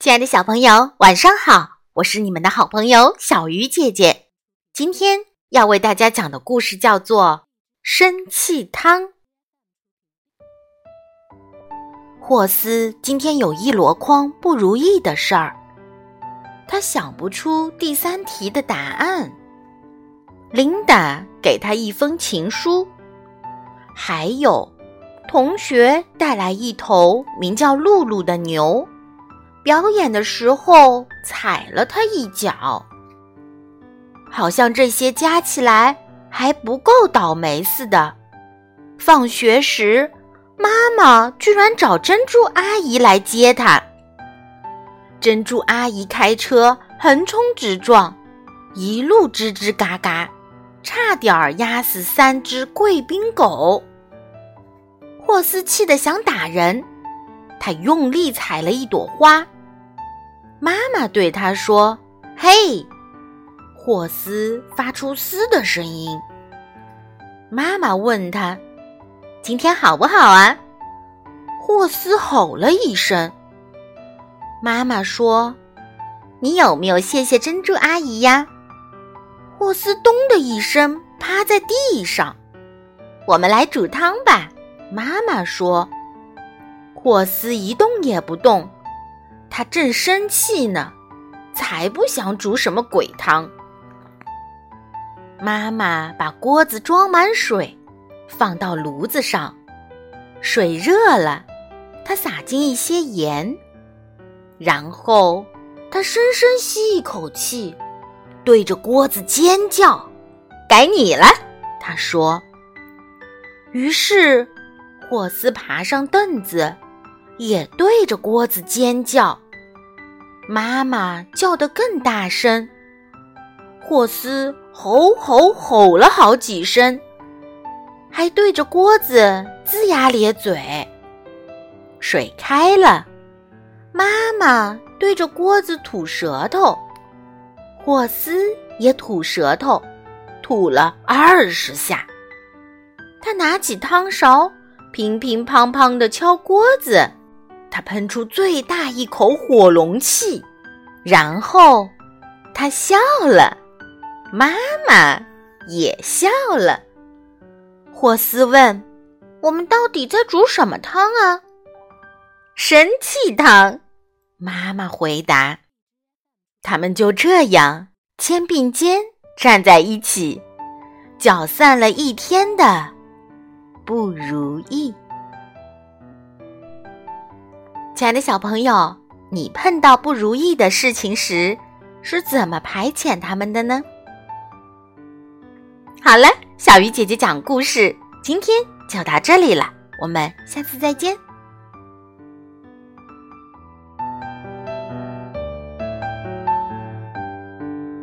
亲爱的小朋友，晚上好！我是你们的好朋友小鱼姐姐。今天要为大家讲的故事叫做《生气汤》。霍斯今天有一箩筐不如意的事儿，他想不出第三题的答案。琳达给他一封情书，还有同学带来一头名叫露露的牛。表演的时候踩了他一脚，好像这些加起来还不够倒霉似的。放学时，妈妈居然找珍珠阿姨来接他。珍珠阿姨开车横冲直撞，一路吱吱嘎嘎，差点儿压死三只贵宾狗。霍斯气得想打人，他用力踩了一朵花。妈妈对他说：“嘿！”霍斯发出嘶的声音。妈妈问他：“今天好不好啊？”霍斯吼了一声。妈妈说：“你有没有谢谢珍珠阿姨呀？”霍斯咚的一声趴在地上。我们来煮汤吧，妈妈说。霍斯一动也不动。他正生气呢，才不想煮什么鬼汤。妈妈把锅子装满水，放到炉子上，水热了，她撒进一些盐，然后她深深吸一口气，对着锅子尖叫：“该你了！”她说。于是，霍斯爬上凳子。也对着锅子尖叫，妈妈叫得更大声。霍斯吼吼吼了好几声，还对着锅子龇牙咧嘴。水开了，妈妈对着锅子吐舌头，霍斯也吐舌头，吐了二十下。他拿起汤勺，乒乒乓乓地敲锅子。他喷出最大一口火龙气，然后他笑了，妈妈也笑了。霍斯问：“我们到底在煮什么汤啊？”“生气汤。”妈妈回答。他们就这样肩并肩站在一起，搅散了一天的不如意。亲爱的小朋友，你碰到不如意的事情时，是怎么排遣他们的呢？好了，小鱼姐姐讲故事，今天就到这里了，我们下次再见。